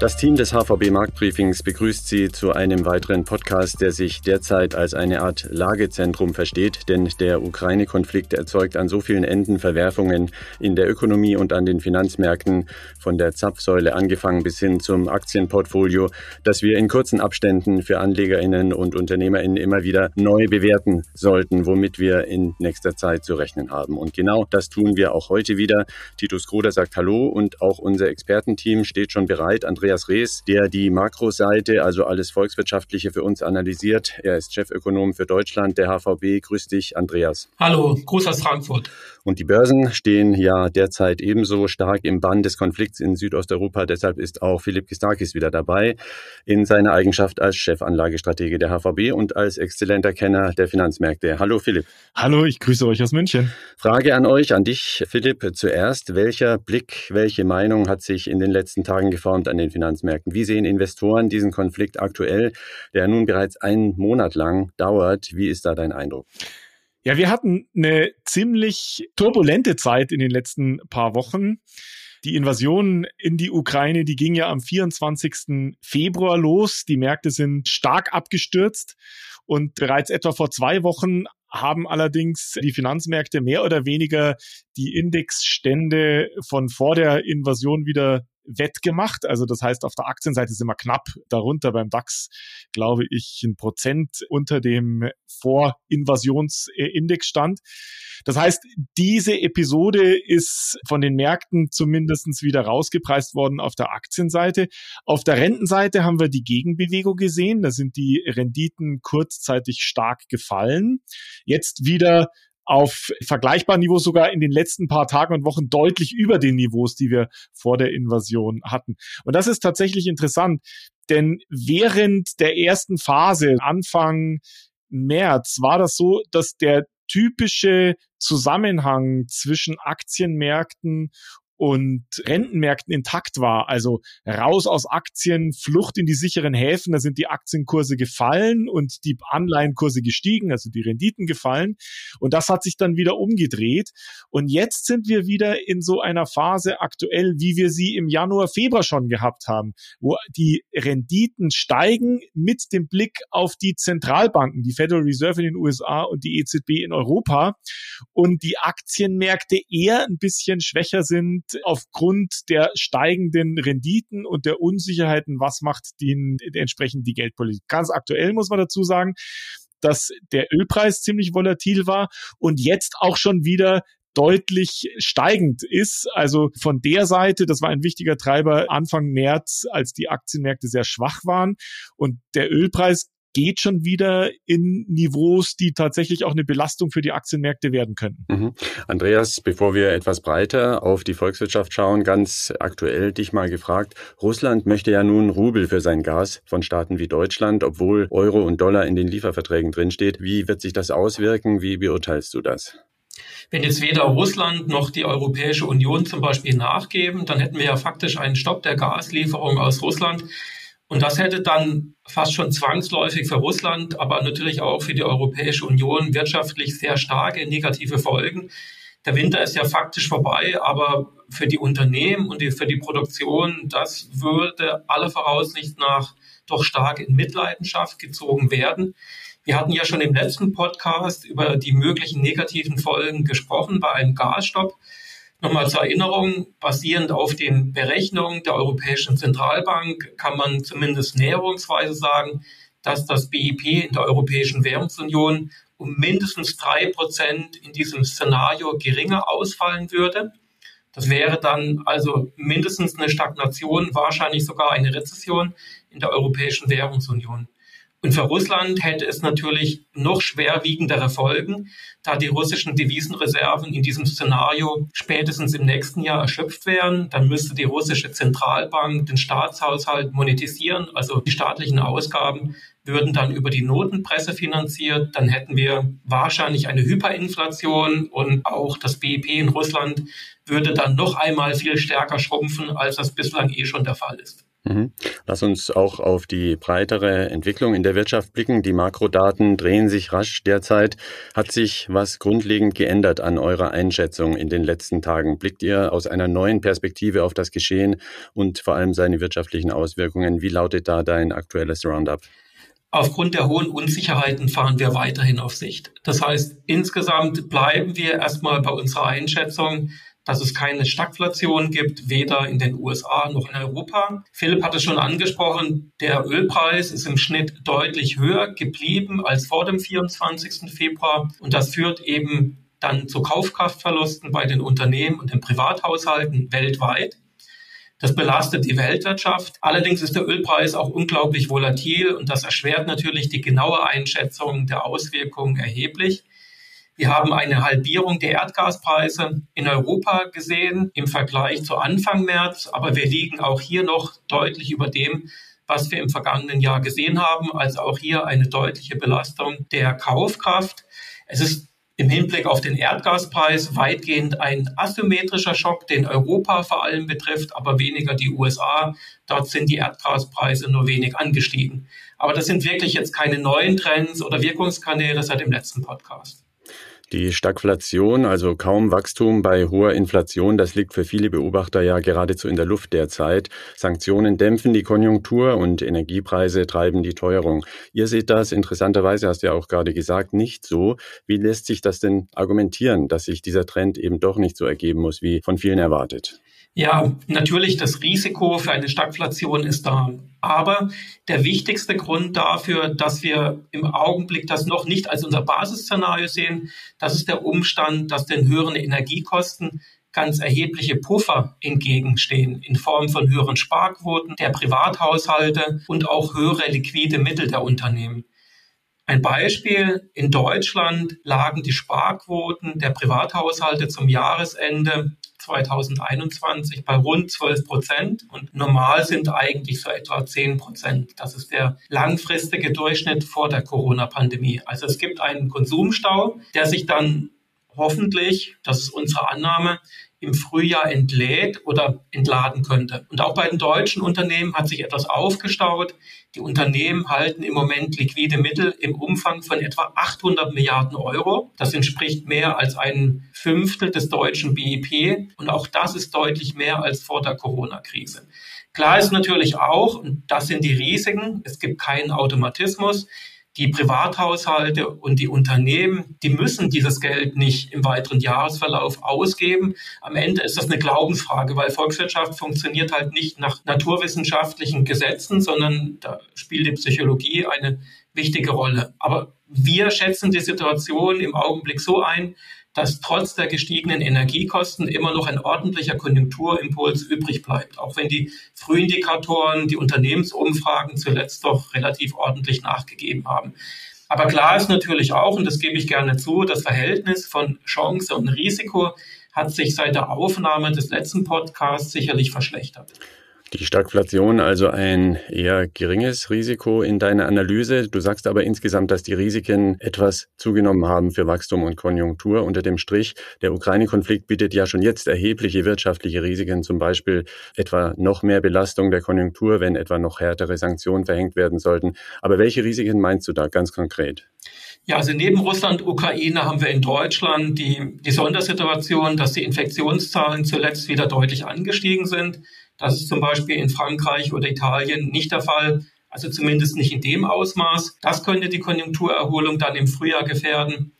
Das Team des HVB Marktbriefings begrüßt Sie zu einem weiteren Podcast, der sich derzeit als eine Art Lagezentrum versteht, denn der Ukraine-Konflikt erzeugt an so vielen Enden Verwerfungen in der Ökonomie und an den Finanzmärkten, von der Zapfsäule angefangen bis hin zum Aktienportfolio, dass wir in kurzen Abständen für Anlegerinnen und Unternehmerinnen immer wieder neu bewerten sollten, womit wir in nächster Zeit zu rechnen haben. Und genau das tun wir auch heute wieder. Titus Kroder sagt Hallo und auch unser Expertenteam steht schon bereit. Andreas Andreas Rees, der die Makroseite, also alles Volkswirtschaftliche für uns analysiert. Er ist Chefökonom für Deutschland der HVB. Grüß dich, Andreas. Hallo, Gruß aus Frankfurt. Und die Börsen stehen ja derzeit ebenso stark im Bann des Konflikts in Südosteuropa. Deshalb ist auch Philipp Gistakis wieder dabei in seiner Eigenschaft als Chefanlagestratege der HVB und als exzellenter Kenner der Finanzmärkte. Hallo Philipp. Hallo, ich grüße euch aus München. Frage an euch, an dich Philipp zuerst. Welcher Blick, welche Meinung hat sich in den letzten Tagen geformt an den Finanzmärkten? Finanzmärkten. Wie sehen Investoren diesen Konflikt aktuell, der nun bereits einen Monat lang dauert? Wie ist da dein Eindruck? Ja, wir hatten eine ziemlich turbulente Zeit in den letzten paar Wochen. Die Invasion in die Ukraine, die ging ja am 24. Februar los. Die Märkte sind stark abgestürzt und bereits etwa vor zwei Wochen haben allerdings die Finanzmärkte mehr oder weniger die Indexstände von vor der Invasion wieder wettgemacht. Also das heißt, auf der Aktienseite sind wir knapp darunter beim DAX, glaube ich, ein Prozent unter dem Vorinvasionsindex-Stand. Das heißt, diese Episode ist von den Märkten zumindestens wieder rausgepreist worden auf der Aktienseite. Auf der Rentenseite haben wir die Gegenbewegung gesehen. Da sind die Renditen kurzzeitig stark gefallen. Jetzt wieder auf vergleichbaren Niveau sogar in den letzten paar Tagen und Wochen deutlich über den Niveaus, die wir vor der Invasion hatten. Und das ist tatsächlich interessant, denn während der ersten Phase, Anfang März, war das so, dass der typische Zusammenhang zwischen Aktienmärkten und Rentenmärkten intakt war. Also raus aus Aktien, Flucht in die sicheren Häfen, da sind die Aktienkurse gefallen und die Anleihenkurse gestiegen, also die Renditen gefallen. Und das hat sich dann wieder umgedreht. Und jetzt sind wir wieder in so einer Phase aktuell, wie wir sie im Januar, Februar schon gehabt haben, wo die Renditen steigen mit dem Blick auf die Zentralbanken, die Federal Reserve in den USA und die EZB in Europa und die Aktienmärkte eher ein bisschen schwächer sind aufgrund der steigenden Renditen und der Unsicherheiten, was macht den, entsprechend die Geldpolitik. Ganz aktuell muss man dazu sagen, dass der Ölpreis ziemlich volatil war und jetzt auch schon wieder deutlich steigend ist. Also von der Seite, das war ein wichtiger Treiber Anfang März, als die Aktienmärkte sehr schwach waren. Und der Ölpreis geht schon wieder in Niveaus, die tatsächlich auch eine Belastung für die Aktienmärkte werden könnten. Mhm. Andreas, bevor wir etwas breiter auf die Volkswirtschaft schauen, ganz aktuell dich mal gefragt, Russland möchte ja nun Rubel für sein Gas von Staaten wie Deutschland, obwohl Euro und Dollar in den Lieferverträgen drinsteht. Wie wird sich das auswirken? Wie beurteilst du das? Wenn jetzt weder Russland noch die Europäische Union zum Beispiel nachgeben, dann hätten wir ja faktisch einen Stopp der Gaslieferung aus Russland. Und das hätte dann fast schon zwangsläufig für Russland, aber natürlich auch für die Europäische Union wirtschaftlich sehr starke negative Folgen. Der Winter ist ja faktisch vorbei, aber für die Unternehmen und die, für die Produktion, das würde aller Voraussicht nach doch stark in Mitleidenschaft gezogen werden. Wir hatten ja schon im letzten Podcast über die möglichen negativen Folgen gesprochen bei einem Gasstopp. Nochmal zur Erinnerung, basierend auf den Berechnungen der Europäischen Zentralbank kann man zumindest näherungsweise sagen, dass das BIP in der Europäischen Währungsunion um mindestens drei Prozent in diesem Szenario geringer ausfallen würde. Das wäre dann also mindestens eine Stagnation, wahrscheinlich sogar eine Rezession in der Europäischen Währungsunion. Und für Russland hätte es natürlich noch schwerwiegendere Folgen, da die russischen Devisenreserven in diesem Szenario spätestens im nächsten Jahr erschöpft wären. Dann müsste die russische Zentralbank den Staatshaushalt monetisieren, also die staatlichen Ausgaben würden dann über die Notenpresse finanziert. Dann hätten wir wahrscheinlich eine Hyperinflation und auch das BIP in Russland würde dann noch einmal viel stärker schrumpfen, als das bislang eh schon der Fall ist. Mhm. Lass uns auch auf die breitere Entwicklung in der Wirtschaft blicken. Die Makrodaten drehen sich rasch derzeit. Hat sich was grundlegend geändert an eurer Einschätzung in den letzten Tagen? Blickt ihr aus einer neuen Perspektive auf das Geschehen und vor allem seine wirtschaftlichen Auswirkungen? Wie lautet da dein aktuelles Roundup? Aufgrund der hohen Unsicherheiten fahren wir weiterhin auf Sicht. Das heißt, insgesamt bleiben wir erstmal bei unserer Einschätzung, dass es keine Stagflation gibt, weder in den USA noch in Europa. Philipp hat es schon angesprochen, der Ölpreis ist im Schnitt deutlich höher geblieben als vor dem 24. Februar und das führt eben dann zu Kaufkraftverlusten bei den Unternehmen und den Privathaushalten weltweit. Das belastet die Weltwirtschaft. Allerdings ist der Ölpreis auch unglaublich volatil und das erschwert natürlich die genaue Einschätzung der Auswirkungen erheblich. Wir haben eine Halbierung der Erdgaspreise in Europa gesehen im Vergleich zu Anfang März, aber wir liegen auch hier noch deutlich über dem, was wir im vergangenen Jahr gesehen haben. Also auch hier eine deutliche Belastung der Kaufkraft. Es ist im Hinblick auf den Erdgaspreis weitgehend ein asymmetrischer Schock, den Europa vor allem betrifft, aber weniger die USA. Dort sind die Erdgaspreise nur wenig angestiegen. Aber das sind wirklich jetzt keine neuen Trends oder Wirkungskanäle seit dem letzten Podcast. Die Stagflation, also kaum Wachstum bei hoher Inflation, das liegt für viele Beobachter ja geradezu in der Luft derzeit. Sanktionen dämpfen die Konjunktur und Energiepreise treiben die Teuerung. Ihr seht das interessanterweise, hast du ja auch gerade gesagt, nicht so. Wie lässt sich das denn argumentieren, dass sich dieser Trend eben doch nicht so ergeben muss, wie von vielen erwartet? Ja, natürlich, das Risiko für eine Stagflation ist da. Aber der wichtigste Grund dafür, dass wir im Augenblick das noch nicht als unser Basisszenario sehen, das ist der Umstand, dass den höheren Energiekosten ganz erhebliche Puffer entgegenstehen in Form von höheren Sparquoten der Privathaushalte und auch höhere liquide Mittel der Unternehmen. Ein Beispiel, in Deutschland lagen die Sparquoten der Privathaushalte zum Jahresende 2021 bei rund 12 Prozent und normal sind eigentlich so etwa 10 Prozent. Das ist der langfristige Durchschnitt vor der Corona-Pandemie. Also es gibt einen Konsumstau, der sich dann hoffentlich, das ist unsere Annahme, im Frühjahr entlädt oder entladen könnte. Und auch bei den deutschen Unternehmen hat sich etwas aufgestaut. Die Unternehmen halten im Moment liquide Mittel im Umfang von etwa 800 Milliarden Euro. Das entspricht mehr als ein Fünftel des deutschen BIP. Und auch das ist deutlich mehr als vor der Corona-Krise. Klar ist natürlich auch, und das sind die Risiken, es gibt keinen Automatismus die Privathaushalte und die Unternehmen, die müssen dieses Geld nicht im weiteren Jahresverlauf ausgeben. Am Ende ist das eine Glaubensfrage, weil Volkswirtschaft funktioniert halt nicht nach naturwissenschaftlichen Gesetzen, sondern da spielt die Psychologie eine wichtige Rolle. Aber wir schätzen die Situation im Augenblick so ein, dass trotz der gestiegenen Energiekosten immer noch ein ordentlicher Konjunkturimpuls übrig bleibt, auch wenn die Frühindikatoren, die Unternehmensumfragen zuletzt doch relativ ordentlich nachgegeben haben. Aber klar ist natürlich auch, und das gebe ich gerne zu, das Verhältnis von Chance und Risiko hat sich seit der Aufnahme des letzten Podcasts sicherlich verschlechtert. Die Stagflation also ein eher geringes Risiko in deiner Analyse. Du sagst aber insgesamt, dass die Risiken etwas zugenommen haben für Wachstum und Konjunktur. Unter dem Strich, der Ukraine-Konflikt bietet ja schon jetzt erhebliche wirtschaftliche Risiken, zum Beispiel etwa noch mehr Belastung der Konjunktur, wenn etwa noch härtere Sanktionen verhängt werden sollten. Aber welche Risiken meinst du da ganz konkret? Ja, also neben Russland, Ukraine haben wir in Deutschland die, die Sondersituation, dass die Infektionszahlen zuletzt wieder deutlich angestiegen sind. Das ist zum Beispiel in Frankreich oder Italien nicht der Fall. Also zumindest nicht in dem Ausmaß. Das könnte die Konjunkturerholung dann im Frühjahr gefährden.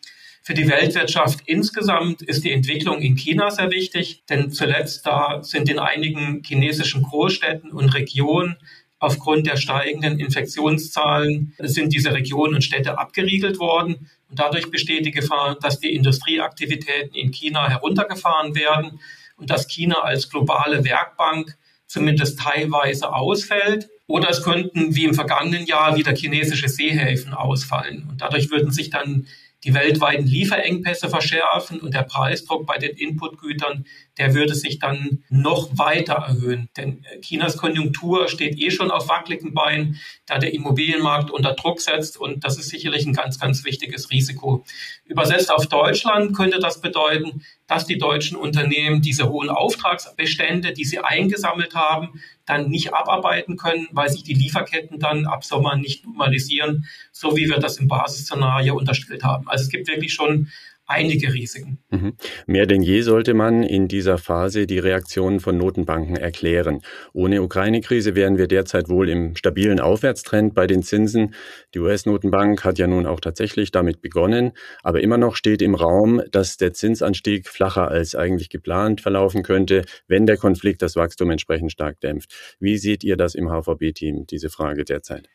Für die Weltwirtschaft insgesamt ist die Entwicklung in China sehr wichtig, denn zuletzt da sind in einigen chinesischen Großstädten und Regionen aufgrund der steigenden Infektionszahlen sind diese Regionen und Städte abgeriegelt worden. Und dadurch besteht die Gefahr, dass die Industrieaktivitäten in China heruntergefahren werden und dass China als globale Werkbank zumindest teilweise ausfällt. Oder es könnten wie im vergangenen Jahr wieder chinesische Seehäfen ausfallen. Und dadurch würden sich dann die weltweiten Lieferengpässe verschärfen und der Preisdruck bei den Inputgütern, der würde sich dann noch weiter erhöhen. Denn Chinas Konjunktur steht eh schon auf wackeligen Beinen, da der Immobilienmarkt unter Druck setzt und das ist sicherlich ein ganz, ganz wichtiges Risiko. Übersetzt auf Deutschland könnte das bedeuten, dass die deutschen Unternehmen diese hohen Auftragsbestände, die sie eingesammelt haben, dann nicht abarbeiten können, weil sich die Lieferketten dann ab Sommer nicht normalisieren, so wie wir das im Basisszenario unterstellt haben. Also es gibt wirklich schon einige Risiken. Mhm. Mehr denn je sollte man in dieser Phase die Reaktionen von Notenbanken erklären. Ohne Ukraine-Krise wären wir derzeit wohl im stabilen Aufwärtstrend bei den Zinsen. Die US-Notenbank hat ja nun auch tatsächlich damit begonnen, aber immer noch steht im Raum, dass der Zinsanstieg flacher als eigentlich geplant verlaufen könnte, wenn der Konflikt das Wachstum entsprechend stark dämpft. Wie seht ihr das im HVB-Team, diese Frage derzeit?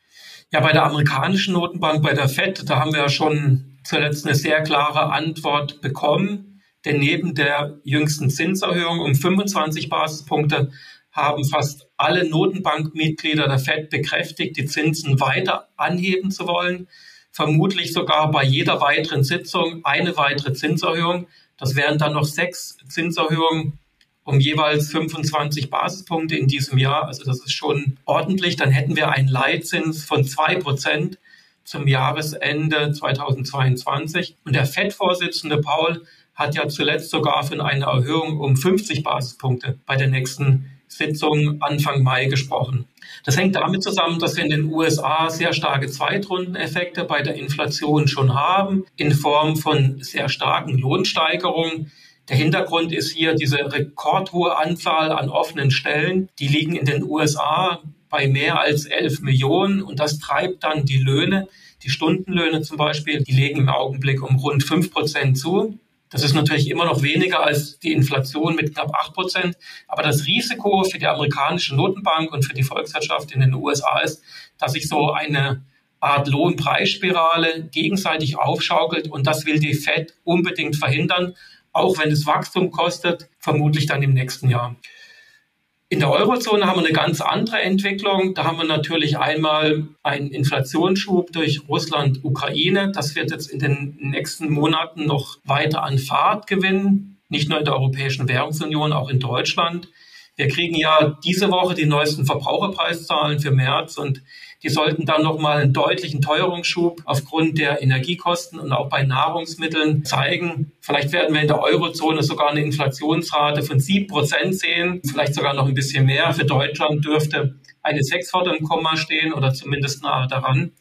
Ja, bei der amerikanischen Notenbank, bei der FED, da haben wir ja schon zuletzt eine sehr klare Antwort bekommen. Denn neben der jüngsten Zinserhöhung um 25 Basispunkte haben fast alle Notenbankmitglieder der Fed bekräftigt, die Zinsen weiter anheben zu wollen. Vermutlich sogar bei jeder weiteren Sitzung eine weitere Zinserhöhung. Das wären dann noch sechs Zinserhöhungen um jeweils 25 Basispunkte in diesem Jahr. Also das ist schon ordentlich. Dann hätten wir einen Leitzins von zwei Prozent zum Jahresende 2022. Und der FED-Vorsitzende Paul hat ja zuletzt sogar von einer Erhöhung um 50 Basispunkte bei der nächsten Sitzung Anfang Mai gesprochen. Das hängt damit zusammen, dass wir in den USA sehr starke Zweitrundeneffekte bei der Inflation schon haben, in Form von sehr starken Lohnsteigerungen. Der Hintergrund ist hier diese rekordhohe Anzahl an offenen Stellen. Die liegen in den USA bei mehr als 11 Millionen und das treibt dann die Löhne. Die Stundenlöhne zum Beispiel, die legen im Augenblick um rund 5 Prozent zu. Das ist natürlich immer noch weniger als die Inflation mit knapp 8 Prozent. Aber das Risiko für die amerikanische Notenbank und für die Volkswirtschaft in den USA ist, dass sich so eine Art Lohnpreisspirale gegenseitig aufschaukelt. Und das will die Fed unbedingt verhindern, auch wenn es Wachstum kostet, vermutlich dann im nächsten Jahr. In der Eurozone haben wir eine ganz andere Entwicklung. Da haben wir natürlich einmal einen Inflationsschub durch Russland, Ukraine. Das wird jetzt in den nächsten Monaten noch weiter an Fahrt gewinnen. Nicht nur in der Europäischen Währungsunion, auch in Deutschland. Wir kriegen ja diese Woche die neuesten Verbraucherpreiszahlen für März und die sollten dann nochmal einen deutlichen Teuerungsschub aufgrund der Energiekosten und auch bei Nahrungsmitteln zeigen. Vielleicht werden wir in der Eurozone sogar eine Inflationsrate von sieben Prozent sehen, vielleicht sogar noch ein bisschen mehr. Für Deutschland dürfte eine sechs vor dem Komma stehen oder zumindest nahe daran.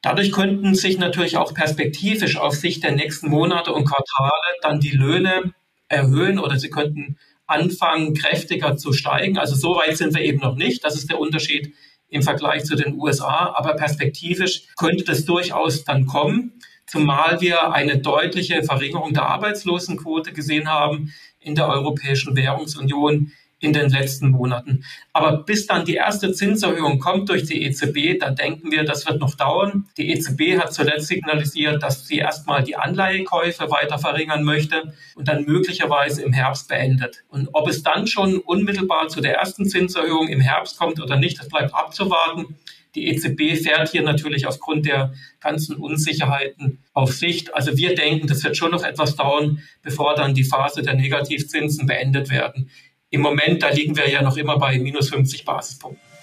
Dadurch könnten sich natürlich auch perspektivisch auf Sicht der nächsten Monate und Quartale dann die Löhne erhöhen oder sie könnten anfangen, kräftiger zu steigen. Also so weit sind wir eben noch nicht. Das ist der Unterschied im Vergleich zu den USA. Aber perspektivisch könnte das durchaus dann kommen, zumal wir eine deutliche Verringerung der Arbeitslosenquote gesehen haben in der Europäischen Währungsunion in den letzten Monaten. Aber bis dann die erste Zinserhöhung kommt durch die EZB, da denken wir, das wird noch dauern. Die EZB hat zuletzt signalisiert, dass sie erstmal die Anleihekäufe weiter verringern möchte und dann möglicherweise im Herbst beendet. Und ob es dann schon unmittelbar zu der ersten Zinserhöhung im Herbst kommt oder nicht, das bleibt abzuwarten. Die EZB fährt hier natürlich aufgrund der ganzen Unsicherheiten auf Sicht. Also wir denken, das wird schon noch etwas dauern, bevor dann die Phase der Negativzinsen beendet werden. Im Moment, da liegen wir ja noch immer bei minus 50 Basispunkten.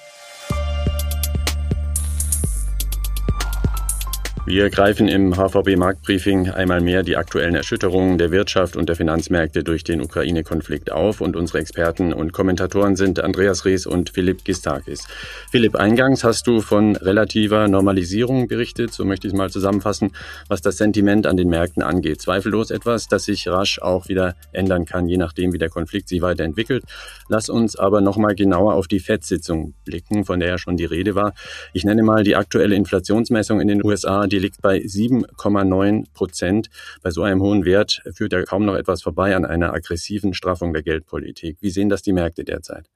Wir greifen im HVB-Marktbriefing einmal mehr die aktuellen Erschütterungen der Wirtschaft und der Finanzmärkte durch den Ukraine-Konflikt auf und unsere Experten und Kommentatoren sind Andreas Rees und Philipp Gistakis. Philipp, eingangs hast du von relativer Normalisierung berichtet, so möchte ich es mal zusammenfassen, was das Sentiment an den Märkten angeht. Zweifellos etwas, das sich rasch auch wieder ändern kann, je nachdem, wie der Konflikt sich weiterentwickelt. Lass uns aber nochmal genauer auf die FED-Sitzung blicken, von der ja schon die Rede war. Ich nenne mal die aktuelle Inflationsmessung in den USA, die liegt bei 7,9 Prozent. Bei so einem hohen Wert führt ja kaum noch etwas vorbei an einer aggressiven Straffung der Geldpolitik. Wie sehen das die Märkte derzeit?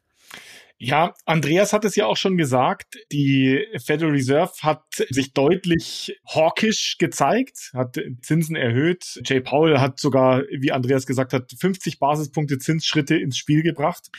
Ja, Andreas hat es ja auch schon gesagt. Die Federal Reserve hat sich deutlich hawkish gezeigt, hat Zinsen erhöht. Jay Powell hat sogar, wie Andreas gesagt hat, 50 Basispunkte Zinsschritte ins Spiel gebracht.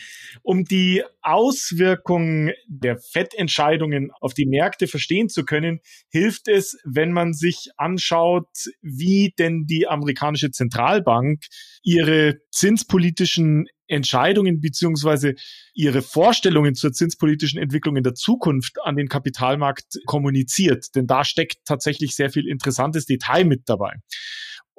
Um die Auswirkungen der Fettentscheidungen auf die Märkte verstehen zu können, hilft es, wenn man sich anschaut, wie denn die amerikanische Zentralbank ihre zinspolitischen Entscheidungen beziehungsweise ihre Vorstellungen zur zinspolitischen Entwicklung in der Zukunft an den Kapitalmarkt kommuniziert. Denn da steckt tatsächlich sehr viel interessantes Detail mit dabei.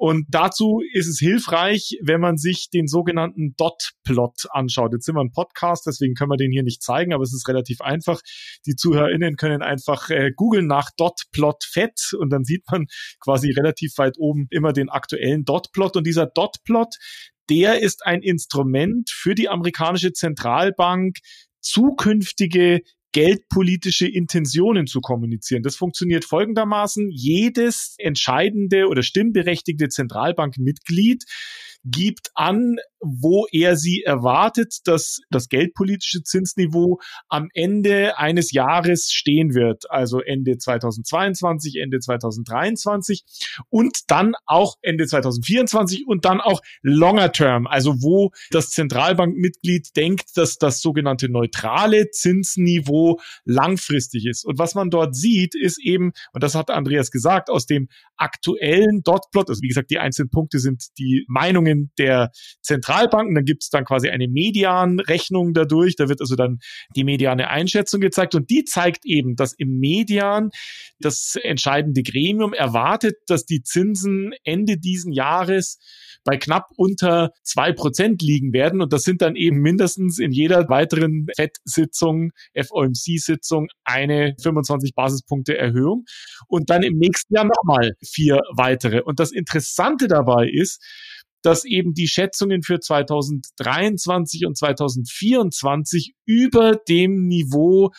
Und dazu ist es hilfreich, wenn man sich den sogenannten Dot-Plot anschaut. Jetzt sind wir ein Podcast, deswegen können wir den hier nicht zeigen, aber es ist relativ einfach. Die ZuhörerInnen können einfach äh, googeln nach Dot-Plot Fett und dann sieht man quasi relativ weit oben immer den aktuellen Dot-Plot. Und dieser Dot-Plot, der ist ein Instrument für die amerikanische Zentralbank, zukünftige geldpolitische Intentionen zu kommunizieren. Das funktioniert folgendermaßen. Jedes entscheidende oder stimmberechtigte Zentralbankmitglied gibt an, wo er sie erwartet, dass das geldpolitische Zinsniveau am Ende eines Jahres stehen wird, also Ende 2022, Ende 2023 und dann auch Ende 2024 und dann auch longer term, also wo das Zentralbankmitglied denkt, dass das sogenannte neutrale Zinsniveau langfristig ist. Und was man dort sieht, ist eben, und das hat Andreas gesagt, aus dem aktuellen Dotplot, also wie gesagt, die einzelnen Punkte sind die Meinungen der Zentralbank Zentralbanken. Dann gibt es dann quasi eine Medianrechnung dadurch. Da wird also dann die mediane Einschätzung gezeigt und die zeigt eben, dass im Median das entscheidende Gremium erwartet, dass die Zinsen Ende diesen Jahres bei knapp unter zwei Prozent liegen werden. Und das sind dann eben mindestens in jeder weiteren FED-Sitzung, FOMC-Sitzung eine 25 Basispunkte Erhöhung. Und dann im nächsten Jahr nochmal vier weitere. Und das Interessante dabei ist, dass eben die Schätzungen für 2023 und 2024 über dem Niveau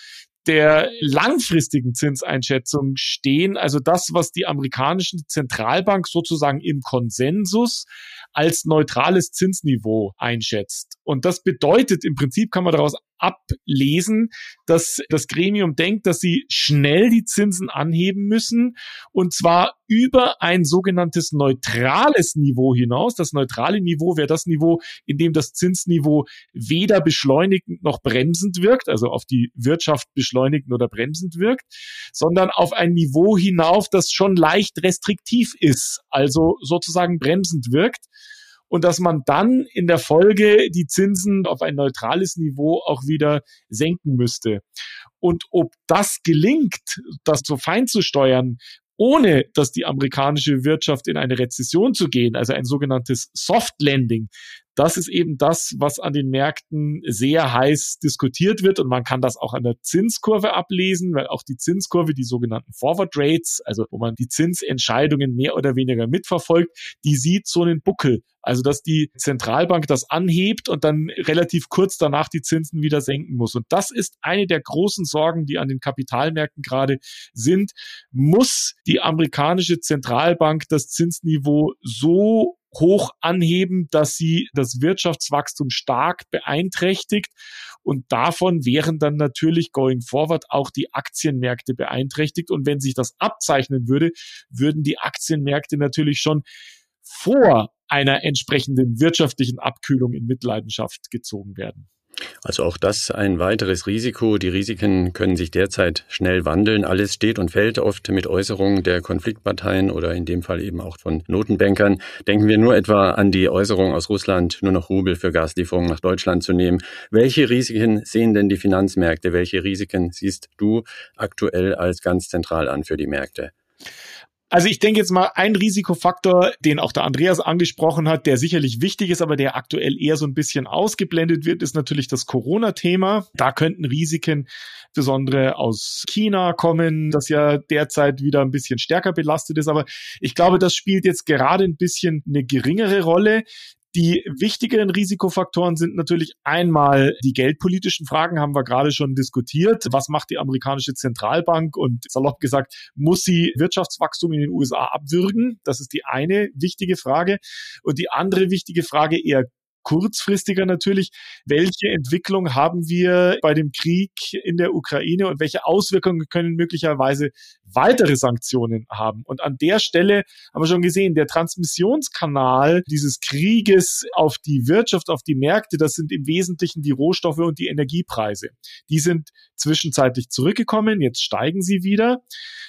der langfristigen Zinseinschätzung stehen, also das, was die amerikanische Zentralbank sozusagen im Konsensus als neutrales Zinsniveau einschätzt. Und das bedeutet, im Prinzip kann man daraus ablesen, dass das Gremium denkt, dass sie schnell die Zinsen anheben müssen und zwar über ein sogenanntes neutrales Niveau hinaus. Das neutrale Niveau wäre das Niveau, in dem das Zinsniveau weder beschleunigend noch bremsend wirkt, also auf die Wirtschaft beschleunigend oder bremsend wirkt, sondern auf ein Niveau hinauf, das schon leicht restriktiv ist, also sozusagen bremsend wirkt und dass man dann in der Folge die Zinsen auf ein neutrales Niveau auch wieder senken müsste. Und ob das gelingt, das so fein zu steuern, ohne dass die amerikanische Wirtschaft in eine Rezession zu gehen, also ein sogenanntes Soft Landing, das ist eben das, was an den Märkten sehr heiß diskutiert wird und man kann das auch an der Zinskurve ablesen, weil auch die Zinskurve, die sogenannten Forward Rates, also wo man die Zinsentscheidungen mehr oder weniger mitverfolgt, die sieht so einen Buckel. Also dass die Zentralbank das anhebt und dann relativ kurz danach die Zinsen wieder senken muss. Und das ist eine der großen Sorgen, die an den Kapitalmärkten gerade sind. Muss die amerikanische Zentralbank das Zinsniveau so hoch anheben, dass sie das Wirtschaftswachstum stark beeinträchtigt. Und davon wären dann natürlich going forward auch die Aktienmärkte beeinträchtigt. Und wenn sich das abzeichnen würde, würden die Aktienmärkte natürlich schon vor einer entsprechenden wirtschaftlichen Abkühlung in Mitleidenschaft gezogen werden. Also auch das ein weiteres Risiko. Die Risiken können sich derzeit schnell wandeln. Alles steht und fällt oft mit Äußerungen der Konfliktparteien oder in dem Fall eben auch von Notenbankern. Denken wir nur etwa an die Äußerung aus Russland, nur noch Rubel für Gaslieferungen nach Deutschland zu nehmen. Welche Risiken sehen denn die Finanzmärkte? Welche Risiken siehst du aktuell als ganz zentral an für die Märkte? Also ich denke jetzt mal, ein Risikofaktor, den auch der Andreas angesprochen hat, der sicherlich wichtig ist, aber der aktuell eher so ein bisschen ausgeblendet wird, ist natürlich das Corona-Thema. Da könnten Risiken insbesondere aus China kommen, das ja derzeit wieder ein bisschen stärker belastet ist. Aber ich glaube, das spielt jetzt gerade ein bisschen eine geringere Rolle. Die wichtigeren Risikofaktoren sind natürlich einmal die geldpolitischen Fragen, haben wir gerade schon diskutiert. Was macht die amerikanische Zentralbank? Und salopp gesagt, muss sie Wirtschaftswachstum in den USA abwürgen? Das ist die eine wichtige Frage. Und die andere wichtige Frage eher kurzfristiger natürlich, welche Entwicklung haben wir bei dem Krieg in der Ukraine und welche Auswirkungen können möglicherweise weitere Sanktionen haben. Und an der Stelle haben wir schon gesehen, der Transmissionskanal dieses Krieges auf die Wirtschaft, auf die Märkte, das sind im Wesentlichen die Rohstoffe und die Energiepreise. Die sind zwischenzeitlich zurückgekommen, jetzt steigen sie wieder.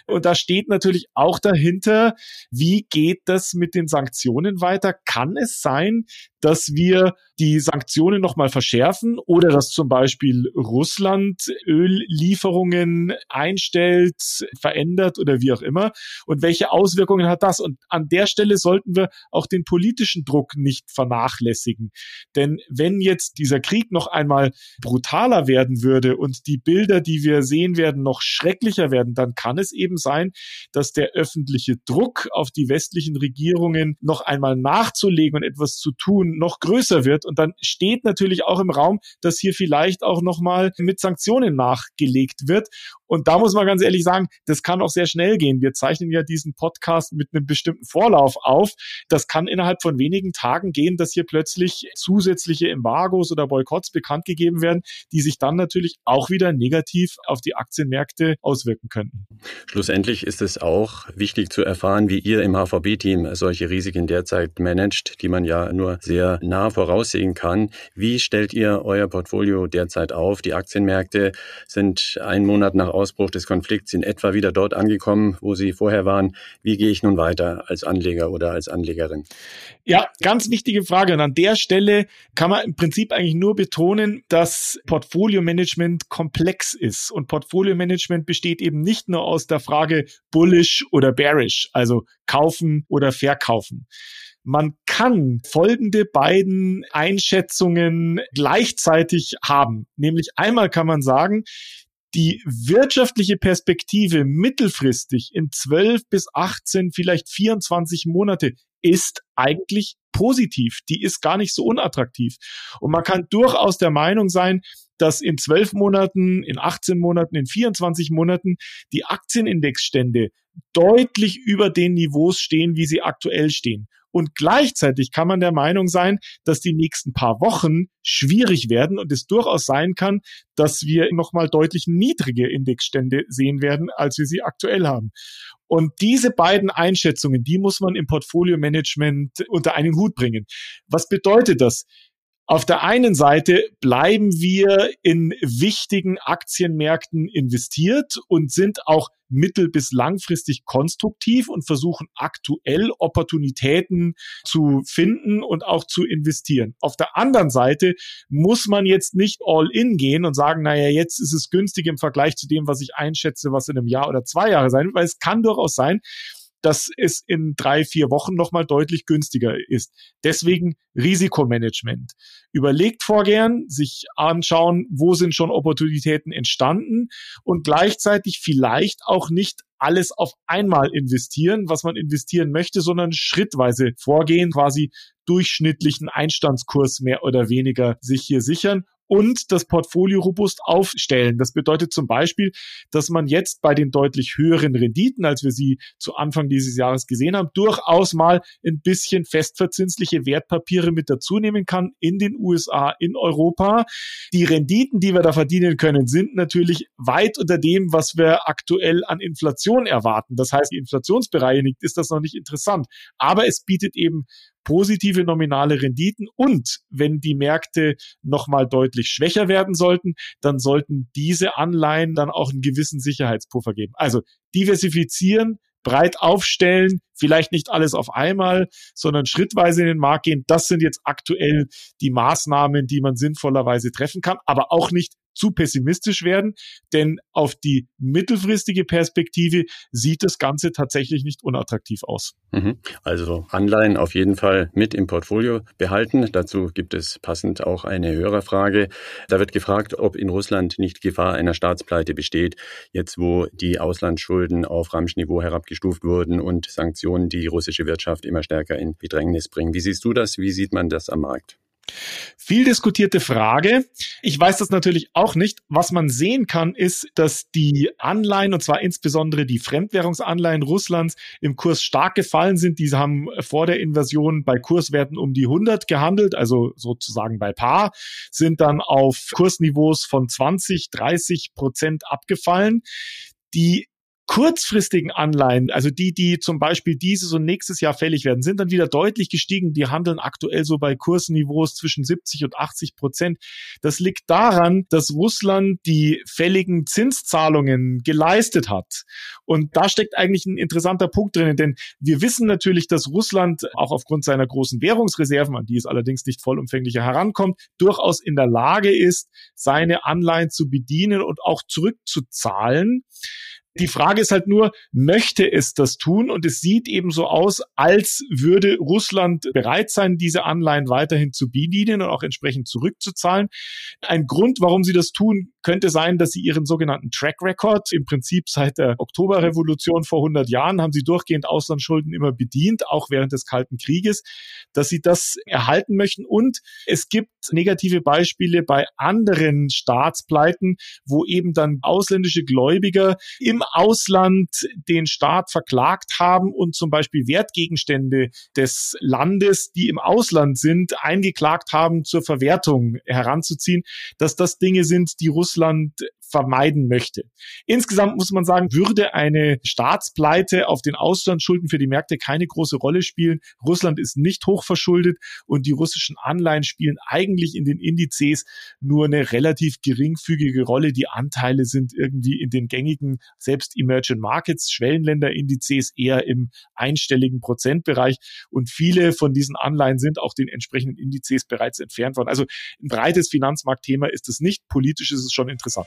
Und da steht natürlich auch dahinter, wie geht das mit den Sanktionen weiter? Kann es sein, dass wir die Sanktionen nochmal verschärfen oder dass zum Beispiel Russland Öllieferungen einstellt, verändert oder wie auch immer. Und welche Auswirkungen hat das? Und an der Stelle sollten wir auch den politischen Druck nicht vernachlässigen. Denn wenn jetzt dieser Krieg noch einmal brutaler werden würde und die Bilder, die wir sehen werden, noch schrecklicher werden, dann kann es eben sein, dass der öffentliche Druck auf die westlichen Regierungen noch einmal nachzulegen und etwas zu tun noch größer wird. Und dann steht natürlich auch im Raum, dass hier vielleicht auch nochmal mit Sanktionen nachgelegt wird. Und da muss man ganz ehrlich sagen, das kann auch sehr schnell gehen. Wir zeichnen ja diesen Podcast mit einem bestimmten Vorlauf auf. Das kann innerhalb von wenigen Tagen gehen, dass hier plötzlich zusätzliche Embargos oder Boykotts bekannt gegeben werden, die sich dann natürlich auch wieder negativ auf die Aktienmärkte auswirken könnten. Schlussendlich ist es auch wichtig zu erfahren, wie ihr im HVB-Team solche Risiken derzeit managt, die man ja nur sehr nah voraussehen kann. Wie stellt ihr euer Portfolio derzeit auf? Die Aktienmärkte sind einen Monat nach Ausbruch des Konflikts in etwa wieder dort angekommen, wo sie vorher waren. Wie gehe ich nun weiter als Anleger oder als Anlegerin? Ja, ganz wichtige Frage. Und an der Stelle kann man im Prinzip eigentlich nur betonen, dass Portfolio-Management komplex ist. Und Portfolio-Management besteht eben nicht nur aus der Frage bullish oder bearish, also kaufen oder verkaufen. Man kann folgende beiden Einschätzungen gleichzeitig haben. Nämlich einmal kann man sagen, die wirtschaftliche Perspektive mittelfristig in 12 bis 18, vielleicht 24 Monate ist eigentlich positiv. Die ist gar nicht so unattraktiv. Und man kann durchaus der Meinung sein, dass in 12 Monaten, in 18 Monaten, in 24 Monaten die Aktienindexstände deutlich über den Niveaus stehen, wie sie aktuell stehen. Und gleichzeitig kann man der Meinung sein, dass die nächsten paar Wochen schwierig werden und es durchaus sein kann, dass wir nochmal deutlich niedrige Indexstände sehen werden, als wir sie aktuell haben. Und diese beiden Einschätzungen, die muss man im Portfolio-Management unter einen Hut bringen. Was bedeutet das? Auf der einen Seite bleiben wir in wichtigen Aktienmärkten investiert und sind auch mittel- bis langfristig konstruktiv und versuchen aktuell Opportunitäten zu finden und auch zu investieren. Auf der anderen Seite muss man jetzt nicht all in gehen und sagen, naja, jetzt ist es günstig im Vergleich zu dem, was ich einschätze, was in einem Jahr oder zwei Jahre sein wird, weil es kann durchaus sein, dass es in drei, vier Wochen nochmal deutlich günstiger ist. Deswegen Risikomanagement. Überlegt vorgern, sich anschauen, wo sind schon Opportunitäten entstanden und gleichzeitig vielleicht auch nicht alles auf einmal investieren, was man investieren möchte, sondern schrittweise vorgehen, quasi durchschnittlichen Einstandskurs mehr oder weniger sich hier sichern und das Portfolio robust aufstellen. Das bedeutet zum Beispiel, dass man jetzt bei den deutlich höheren Renditen, als wir sie zu Anfang dieses Jahres gesehen haben, durchaus mal ein bisschen festverzinsliche Wertpapiere mit dazu nehmen kann in den USA, in Europa. Die Renditen, die wir da verdienen können, sind natürlich weit unter dem, was wir aktuell an Inflation erwarten. Das heißt, die Inflationsbereinigt ist das noch nicht interessant. Aber es bietet eben positive nominale Renditen und wenn die Märkte nochmal deutlich schwächer werden sollten, dann sollten diese Anleihen dann auch einen gewissen Sicherheitspuffer geben. Also diversifizieren, breit aufstellen, vielleicht nicht alles auf einmal, sondern schrittweise in den Markt gehen. Das sind jetzt aktuell die Maßnahmen, die man sinnvollerweise treffen kann, aber auch nicht zu pessimistisch werden, denn auf die mittelfristige Perspektive sieht das Ganze tatsächlich nicht unattraktiv aus. Mhm. Also Anleihen auf jeden Fall mit im Portfolio behalten. Dazu gibt es passend auch eine Hörerfrage. Da wird gefragt, ob in Russland nicht Gefahr einer Staatspleite besteht, jetzt wo die Auslandsschulden auf Ramschniveau herabgestuft wurden und Sanktionen die russische Wirtschaft immer stärker in Bedrängnis bringen. Wie siehst du das? Wie sieht man das am Markt? Viel diskutierte Frage. Ich weiß das natürlich auch nicht. Was man sehen kann, ist, dass die Anleihen, und zwar insbesondere die Fremdwährungsanleihen Russlands, im Kurs stark gefallen sind. Diese haben vor der Invasion bei Kurswerten um die 100 gehandelt, also sozusagen bei Paar, sind dann auf Kursniveaus von 20, 30 Prozent abgefallen. Die kurzfristigen Anleihen, also die, die zum Beispiel dieses und nächstes Jahr fällig werden, sind dann wieder deutlich gestiegen. Die handeln aktuell so bei Kursniveaus zwischen 70 und 80 Prozent. Das liegt daran, dass Russland die fälligen Zinszahlungen geleistet hat. Und da steckt eigentlich ein interessanter Punkt drin, denn wir wissen natürlich, dass Russland auch aufgrund seiner großen Währungsreserven, an die es allerdings nicht vollumfänglich herankommt, durchaus in der Lage ist, seine Anleihen zu bedienen und auch zurückzuzahlen. Die Frage ist halt nur, möchte es das tun? Und es sieht eben so aus, als würde Russland bereit sein, diese Anleihen weiterhin zu bedienen und auch entsprechend zurückzuzahlen. Ein Grund, warum sie das tun, könnte sein, dass sie ihren sogenannten Track Record, im Prinzip seit der Oktoberrevolution vor 100 Jahren, haben sie durchgehend Auslandsschulden immer bedient, auch während des Kalten Krieges, dass sie das erhalten möchten. Und es gibt negative Beispiele bei anderen Staatspleiten, wo eben dann ausländische Gläubiger im Ausland den Staat verklagt haben und zum Beispiel Wertgegenstände des Landes, die im Ausland sind, eingeklagt haben, zur Verwertung heranzuziehen, dass das Dinge sind, die Russland vermeiden möchte. Insgesamt muss man sagen, würde eine Staatspleite auf den Auslandsschulden für die Märkte keine große Rolle spielen. Russland ist nicht hochverschuldet und die russischen Anleihen spielen eigentlich in den Indizes nur eine relativ geringfügige Rolle. Die Anteile sind irgendwie in den gängigen, selbst Emerging Markets, Schwellenländer-Indizes eher im einstelligen Prozentbereich und viele von diesen Anleihen sind auch den entsprechenden Indizes bereits entfernt worden. Also ein breites Finanzmarktthema ist es nicht, politisch ist es schon interessant.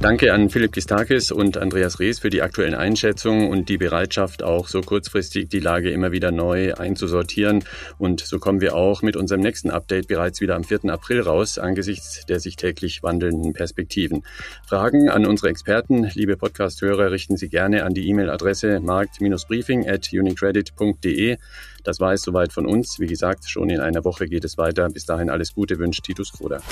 Danke an Philipp Gistakis und Andreas Rees für die aktuellen Einschätzungen und die Bereitschaft, auch so kurzfristig die Lage immer wieder neu einzusortieren. Und so kommen wir auch mit unserem nächsten Update bereits wieder am 4. April raus, angesichts der sich täglich wandelnden Perspektiven. Fragen an unsere Experten, liebe Podcast-Hörer, richten Sie gerne an die E-Mail-Adresse markt-briefing at unicredit.de. Das war es soweit von uns. Wie gesagt, schon in einer Woche geht es weiter. Bis dahin alles Gute wünscht Titus Kroder.